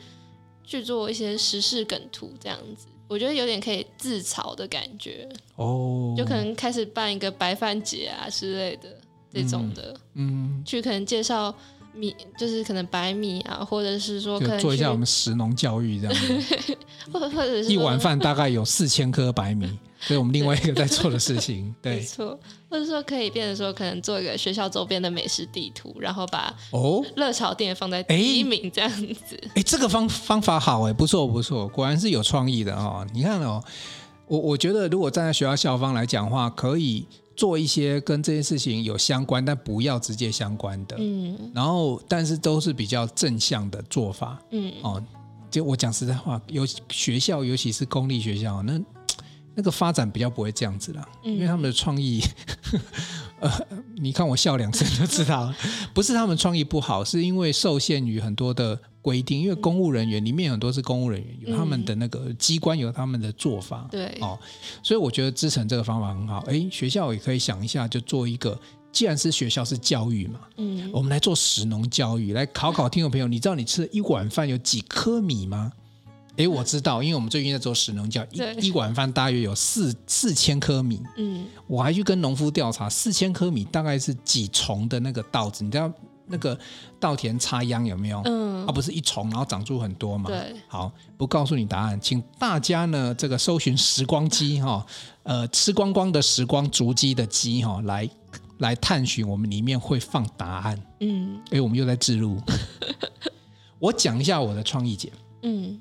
去做一些时事梗图这样子。我觉得有点可以自嘲的感觉哦，就可能开始办一个白饭节啊之类的这种的，嗯，嗯。去可能介绍米，就是可能白米啊，或者是说可能做一下我们食农教育这样子，或 或者是一碗饭大概有四千颗白米。所以我们另外一个在做的事情，对，没错，或者说可以变成说，可能做一个学校周边的美食地图，然后把哦热炒店放在第一名这样子。哎，这个方方法好哎，不错不错，果然是有创意的哦。你看哦，我我觉得如果站在学校校方来讲的话，可以做一些跟这件事情有相关，但不要直接相关的，嗯，然后但是都是比较正向的做法，嗯哦，就我讲实在话，有学校尤其是公立学校那。那个发展比较不会这样子啦，因为他们的创意，嗯、呃，你看我笑两声就知道，不是他们创意不好，是因为受限于很多的规定，因为公务人员里面很多是公务人员，有他们的那个机关有他们的做法，对、嗯，哦，所以我觉得支撑这个方法很好，哎，学校也可以想一下，就做一个，既然是学校是教育嘛，嗯，我们来做食农教育，来考考听众朋友，你知道你吃了一碗饭有几颗米吗？哎，我知道，因为我们最近在做食农教，一一碗饭大约有四四千颗米。嗯，我还去跟农夫调查，四千颗米大概是几重的那个稻子？你知道那个稻田插秧有没有？嗯，啊，不是一重，然后长出很多嘛。对，好，不告诉你答案，请大家呢这个搜寻时光机哈，呃，吃光光的时光足迹的迹哈，来来探寻我们里面会放答案。嗯，哎，我们又在置入。我讲一下我的创意节。嗯。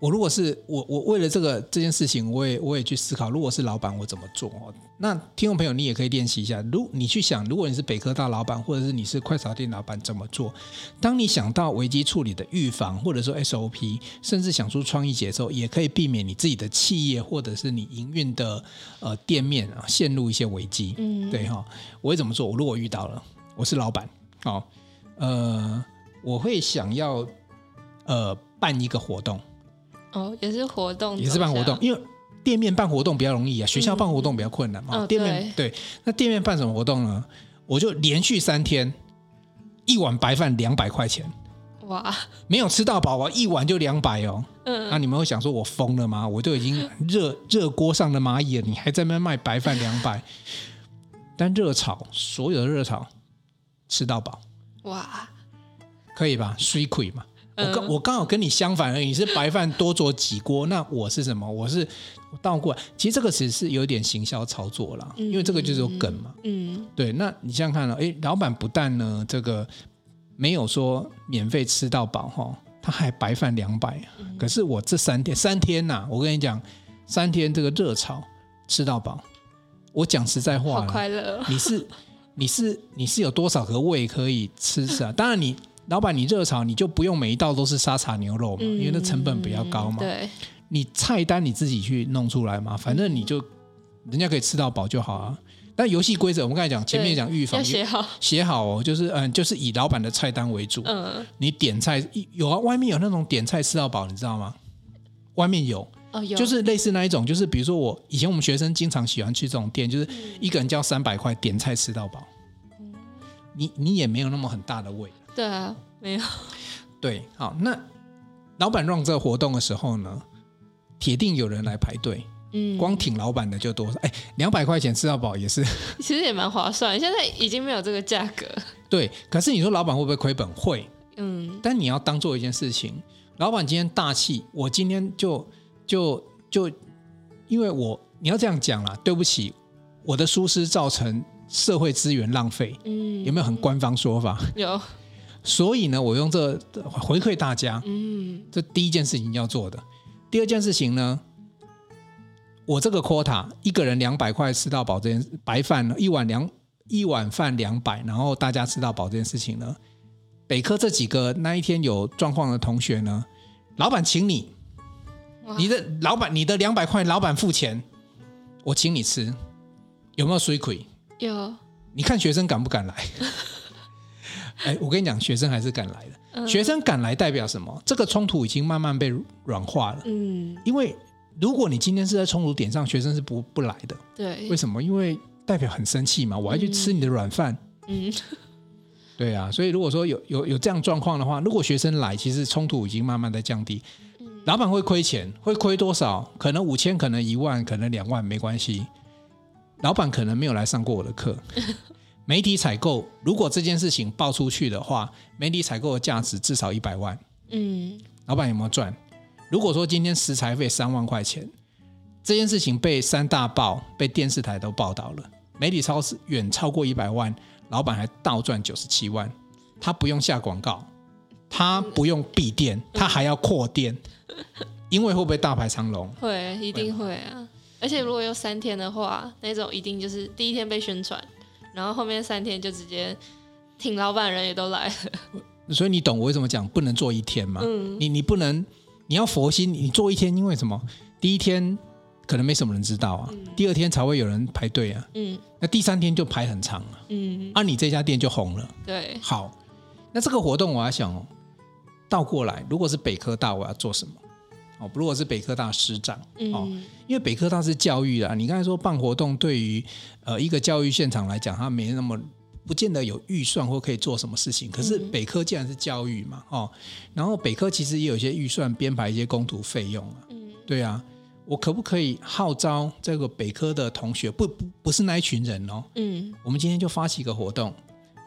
我如果是我，我为了这个这件事情，我也我也去思考，如果是老板，我怎么做？那听众朋友，你也可以练习一下。如你去想，如果你是北科大老板，或者是你是快炒店老板，怎么做？当你想到危机处理的预防，或者说 SOP，甚至想出创意节奏，也可以避免你自己的企业或者是你营运的呃店面啊陷入一些危机。嗯，对哈。我会怎么做？我如果遇到了，我是老板，哦，呃，我会想要呃办一个活动。哦，也是活动，也是办活动，因为店面办活动比较容易啊，学校办活动比较困难嘛。嗯、店面对，对，那店面办什么活动呢？我就连续三天，一碗白饭两百块钱，哇，没有吃到饱啊，一碗就两百哦。嗯，那你们会想说我疯了吗？我都已经热 热锅上的蚂蚁了，你还在那边卖白饭两百？但热炒所有的热炒吃到饱，哇，可以吧？水亏嘛。我刚我刚好跟你相反而已，你是白饭多做几锅，那我是什么？我是倒过来。其实这个其实是有点行销操作啦，因为这个就是有梗嘛。嗯，对。那你想想看了，哎，老板不但呢这个没有说免费吃到饱哈，他还白饭两百。可是我这三天三天呐，我跟你讲，三天这个热炒吃到饱。我讲实在话，快乐。你是你是你是有多少个胃可以吃啊？当然你。老板，你热炒你就不用每一道都是沙茶牛肉嘛，嗯、因为那成本比较高嘛。对，你菜单你自己去弄出来嘛，反正你就人家可以吃到饱就好啊。但游戏规则我们刚才讲，前面讲预防写好写好哦，就是嗯，就是以老板的菜单为主。嗯，你点菜有啊，外面有那种点菜吃到饱，你知道吗？外面有，哦、有就是类似那一种，就是比如说我以前我们学生经常喜欢去这种店，就是一个人交三百块点菜吃到饱。嗯、你你也没有那么很大的胃。对啊，没有。对，好，那老板让这个活动的时候呢，铁定有人来排队。嗯，光挺老板的就多少？哎，两百块钱吃到饱也是，其实也蛮划算。现在已经没有这个价格。对，可是你说老板会不会亏本？会。嗯。但你要当做一件事情，老板今天大气，我今天就就就，因为我你要这样讲啦，对不起，我的疏失造成社会资源浪费。嗯，有没有很官方说法？有。所以呢，我用这回馈大家，嗯，这第一件事情要做的。第二件事情呢，我这个 quota 一个人两百块吃到饱这件白饭呢，一碗两一碗饭两百，然后大家吃到饱这件事情呢，北科这几个那一天有状况的同学呢，老板请你，你的老板你的两百块老板付钱，我请你吃，有没有水亏？有。你看学生敢不敢来？哎，我跟你讲，学生还是敢来的。嗯、学生敢来代表什么？这个冲突已经慢慢被软化了。嗯，因为如果你今天是在冲突点上，学生是不不来的。对，为什么？因为代表很生气嘛，我还去吃你的软饭。嗯，对啊。所以如果说有有有这样状况的话，如果学生来，其实冲突已经慢慢在降低。嗯、老板会亏钱，会亏多少？可能五千，可能一万，可能两万，没关系。老板可能没有来上过我的课。媒体采购，如果这件事情爆出去的话，媒体采购的价值至少一百万。嗯，老板有没有赚？如果说今天食材费三万块钱，这件事情被三大报、被电视台都报道了，媒体超市远超过一百万，老板还倒赚九十七万。他不用下广告，他不用闭店，他还要扩店，因为会不会大排长龙？会，一定会啊！而且如果有三天的话，那种一定就是第一天被宣传。然后后面三天就直接挺老板人也都来了，所以你懂我为什么讲不能做一天吗？嗯，你你不能，你要佛心，你做一天，因为什么？第一天可能没什么人知道啊，嗯、第二天才会有人排队啊，嗯，那第三天就排很长了，嗯，啊，你这家店就红了，对，好，那这个活动我还想哦，倒过来，如果是北科大，我要做什么？哦，如果是北科大师长，哦，因为北科大是教育啊，你刚才说办活动对于呃一个教育现场来讲，他没那么不见得有预算或可以做什么事情。可是北科既然是教育嘛，哦，然后北科其实也有一些预算编排一些工读费用啊，嗯，对啊，我可不可以号召这个北科的同学，不不不是那一群人哦，嗯，我们今天就发起一个活动，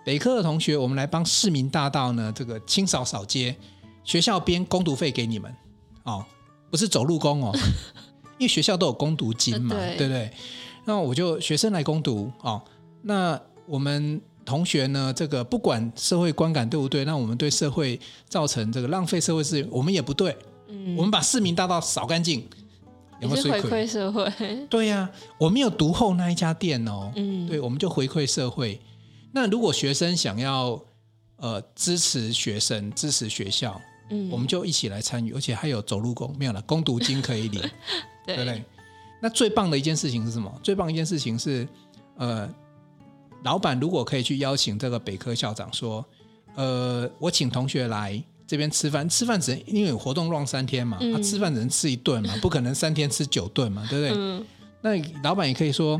北科的同学，我们来帮市民大道呢这个清扫扫街，学校编工读费给你们，哦。不是走路工哦，因为学校都有攻读金嘛，对，对不对？那我就学生来攻读哦。那我们同学呢？这个不管社会观感对不对，那我们对社会造成这个浪费社会资源，我们也不对。嗯，我们把市民大道扫干净，有没有回馈社会？对呀、啊，我没有独后那一家店哦。嗯，对，我们就回馈社会。那如果学生想要呃支持学生，支持学校。嗯，我们就一起来参与，而且还有走路工，没有了，工读金可以领，对，对不对？那最棒的一件事情是什么？最棒一件事情是，呃，老板如果可以去邀请这个北科校长说，呃，我请同学来这边吃饭，吃饭只能因为有活动 run 三天嘛，他、嗯啊、吃饭只能吃一顿嘛，不可能三天吃九顿嘛，对不对？嗯、那老板也可以说，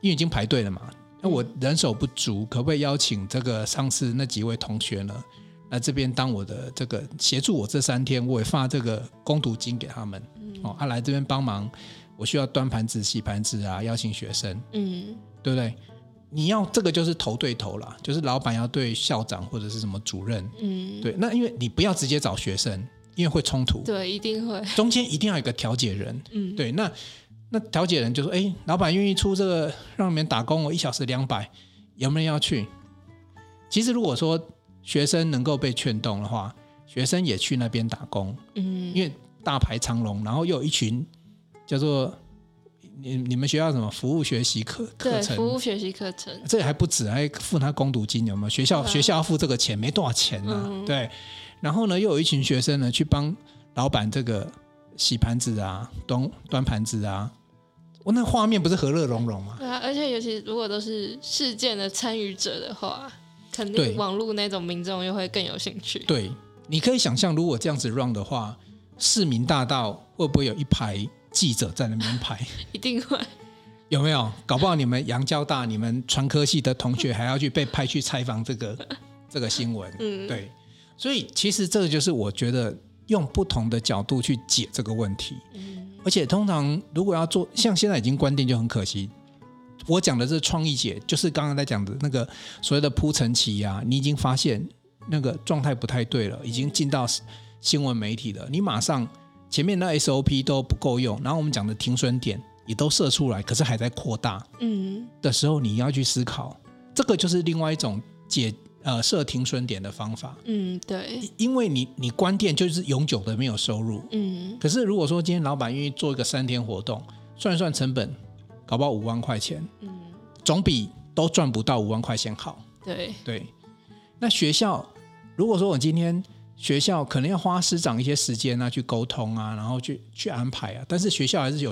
因为已经排队了嘛，那我人手不足，可不可以邀请这个上次那几位同学呢？来这边当我的这个协助我这三天，我也发这个工读金给他们。嗯、哦，他、啊、来这边帮忙，我需要端盘子、洗盘子啊，邀请学生。嗯，对不对？你要这个就是头对头啦，就是老板要对校长或者是什么主任，嗯，对，那因为你不要直接找学生，因为会冲突，对，一定会，中间一定要有一个调解人，嗯，对，那那调解人就说，哎，老板愿意出这个让你们打工，我一小时两百，有没有人要去？其实如果说学生能够被劝动的话，学生也去那边打工，嗯，因为大排长龙，然后又有一群叫做。你你们学校什么服务学习课课程？服务学习课程，这还不止，还付他工读金，有没有？学校、啊、学校要付这个钱，没多少钱啊。嗯、对，然后呢，又有一群学生呢，去帮老板这个洗盘子啊，端端盘子啊。我那画面不是和乐融融吗？对啊，而且尤其如果都是事件的参与者的话，肯定网络那种民众又会更有兴趣。对，你可以想象，如果这样子 run 的话，市民大道会不会有一排？记者在那边拍，一定会有没有？搞不好你们阳交大、你们传科系的同学还要去被派去采访这个 这个新闻。嗯，对。所以其实这个就是我觉得用不同的角度去解这个问题。嗯，而且通常如果要做，像现在已经关店就很可惜。我讲的是创意解，就是刚刚在讲的那个所谓的铺陈期啊，你已经发现那个状态不太对了，已经进到新闻媒体了，你马上。前面那 SOP 都不够用，然后我们讲的停损点也都设出来，可是还在扩大。嗯，的时候你要去思考，这个就是另外一种解呃设停损点的方法。嗯，对，因为你你关店就是永久的没有收入。嗯，可是如果说今天老板愿意做一个三天活动，算一算成本，搞不好五万块钱。嗯，总比都赚不到五万块钱好。对对，那学校如果说我今天。学校可能要花师长一些时间啊，去沟通啊，然后去去安排啊。但是学校还是有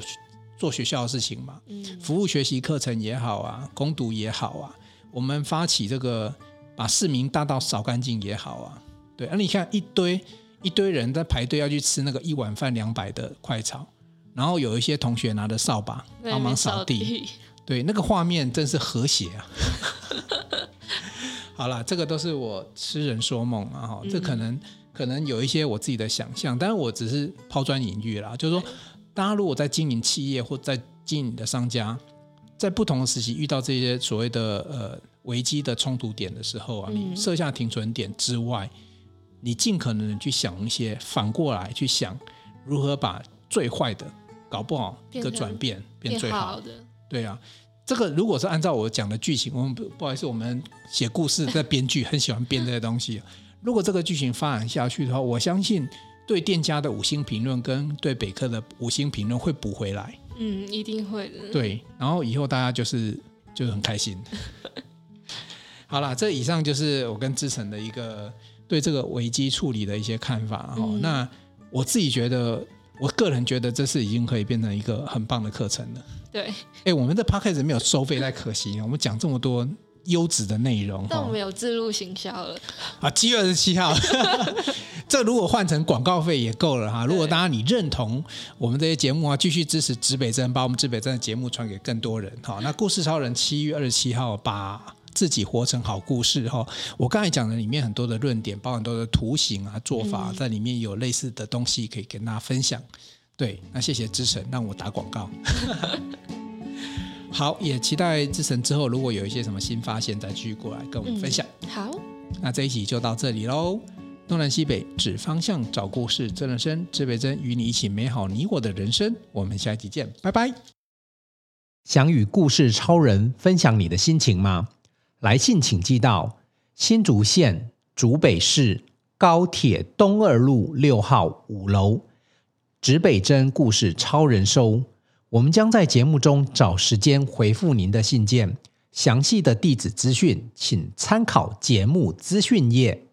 做学校的事情嘛，嗯，服务学习课程也好啊，攻读也好啊，我们发起这个把市民大道扫干净也好啊，对。那你看一堆一堆人在排队要去吃那个一碗饭两百的快炒，然后有一些同学拿着扫把帮忙扫地，对，那个画面真是和谐啊。好了，这个都是我痴人说梦啊！哈，这可能可能有一些我自己的想象，但是我只是抛砖引玉啦。就是说，大家如果在经营企业或在经营你的商家，在不同的时期遇到这些所谓的呃危机的冲突点的时候啊，你设下停存点之外，你尽可能的去想一些反过来去想如何把最坏的搞不好一个转变变最好的，对啊。这个如果是按照我讲的剧情，我们不不好意思，我们写故事在编剧很喜欢编这些东西。如果这个剧情发展下去的话，我相信对店家的五星评论跟对北客的五星评论会补回来。嗯，一定会的。对，然后以后大家就是就是很开心。好了，这以上就是我跟志成的一个对这个危机处理的一些看法。哈、嗯，那我自己觉得。我个人觉得这是已经可以变成一个很棒的课程了。对，哎，我们的 podcast 没有收费，太可惜。我们讲这么多优质的内容，但我们有自入行销了。啊，七月二十七号，这如果换成广告费也够了哈。如果大家你认同我们这些节目啊，继续支持指北针，把我们指北针的节目传给更多人哈。那故事超人七月二十七号把。自己活成好故事哈，我刚才讲的里面很多的论点，包含很多的图形啊、做法，在里面有类似的东西可以跟大家分享。对，那谢谢之神让我打广告。好，也期待之神之后如果有一些什么新发现，再继续过来跟我们分享。嗯、好，那这一集就到这里喽。东南西北指方向，找故事，真人生，指北真与你一起美好你我的人生。我们下一集见，拜拜。想与故事超人分享你的心情吗？来信请寄到新竹县竹北市高铁东二路六号五楼，指北针故事超人收。我们将在节目中找时间回复您的信件。详细的地址资讯，请参考节目资讯页。